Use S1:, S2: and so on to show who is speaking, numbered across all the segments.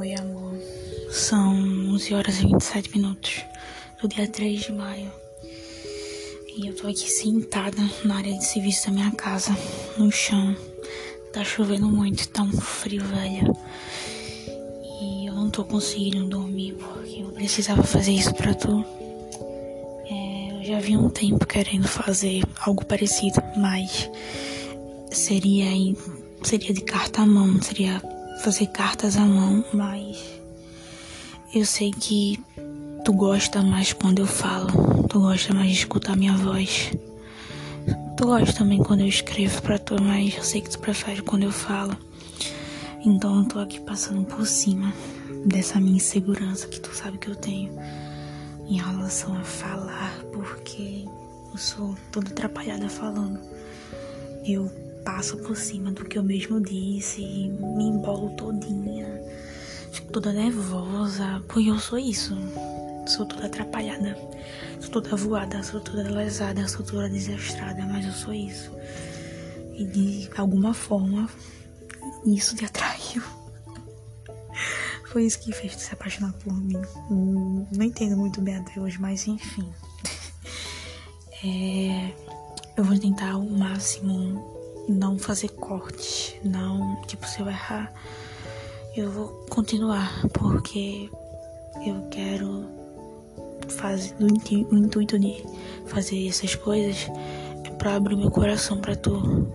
S1: Oi, amor. São 11 horas e 27 minutos do dia 3 de maio. E eu tô aqui sentada na área de serviço da minha casa, no chão. Tá chovendo muito, tá um frio, velho. E eu não tô conseguindo dormir porque eu precisava fazer isso pra tu. É, eu já vi um tempo querendo fazer algo parecido, mas seria, seria de carta à mão, seria fazer cartas à mão, mas eu sei que tu gosta mais quando eu falo, tu gosta mais de escutar minha voz. Tu gosta também quando eu escrevo pra tu, mas eu sei que tu prefere quando eu falo. Então eu tô aqui passando por cima dessa minha insegurança que tu sabe que eu tenho em relação a falar, porque eu sou toda atrapalhada falando. Eu passo por cima do que eu mesmo disse, me embolo todinha, fico toda nervosa, porque eu sou isso. Sou toda atrapalhada, sou toda voada, sou toda lesada, sou toda desastrada, mas eu sou isso. E de alguma forma, isso te atraiu. Foi isso que fez tu se apaixonar por mim. Não entendo muito bem até hoje, mas enfim. É, eu vou tentar ao máximo não fazer corte, não, tipo, se eu errar, eu vou continuar, porque eu quero fazer, o intuito de fazer essas coisas é pra abrir meu coração pra tu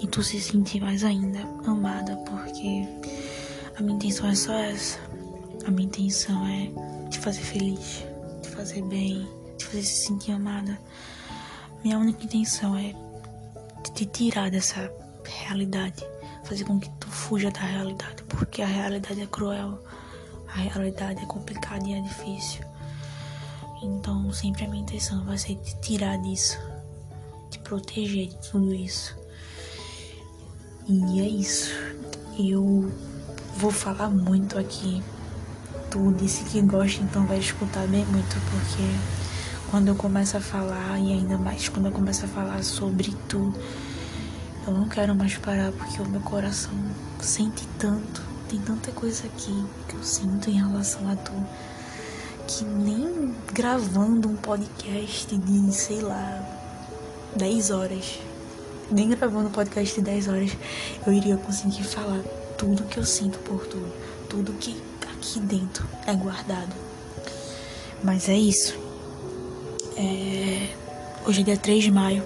S1: e tu se sentir mais ainda amada, porque a minha intenção é só essa. A minha intenção é te fazer feliz, te fazer bem, te fazer se sentir amada. Minha única intenção é te tirar dessa realidade, fazer com que tu fuja da realidade, porque a realidade é cruel, a realidade é complicada e é difícil. Então, sempre a minha intenção vai ser te tirar disso, te proteger de tudo isso. E é isso. Eu vou falar muito aqui. Tu disse que gosta, então vai escutar bem muito, porque quando eu começo a falar, e ainda mais quando eu começo a falar sobre tu, eu não quero mais parar porque o meu coração sente tanto, tem tanta coisa aqui que eu sinto em relação a tu, que nem gravando um podcast de, sei lá, 10 horas, nem gravando um podcast de 10 horas, eu iria conseguir falar tudo que eu sinto por tu, tudo que aqui dentro é guardado. Mas é isso. É, hoje é dia 3 de maio.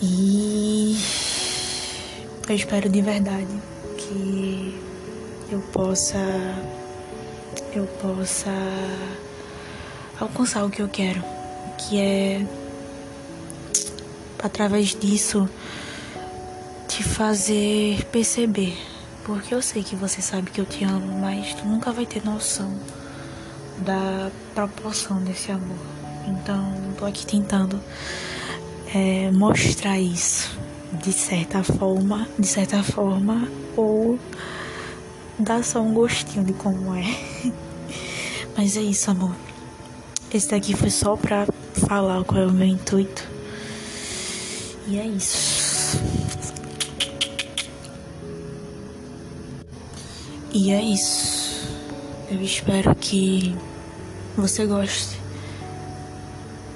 S1: E eu espero de verdade que eu possa eu possa alcançar o que eu quero, que é através disso te fazer perceber, porque eu sei que você sabe que eu te amo, mas tu nunca vai ter noção da proporção desse amor. Então, tô aqui tentando é, mostrar isso de certa forma, de certa forma, ou dar só um gostinho de como é. Mas é isso, amor. Esse daqui foi só pra falar qual é o meu intuito. E é isso. E é isso. Eu espero que você goste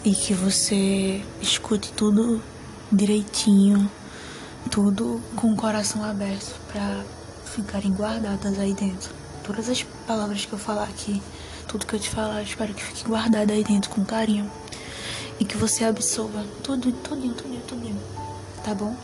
S1: e que você escute tudo direitinho, tudo com o coração aberto para ficarem guardadas aí dentro. Todas as palavras que eu falar aqui, tudo que eu te falar, eu espero que fique guardado aí dentro com carinho e que você absorva tudo, tudinho, tudinho, tudinho. Tá bom?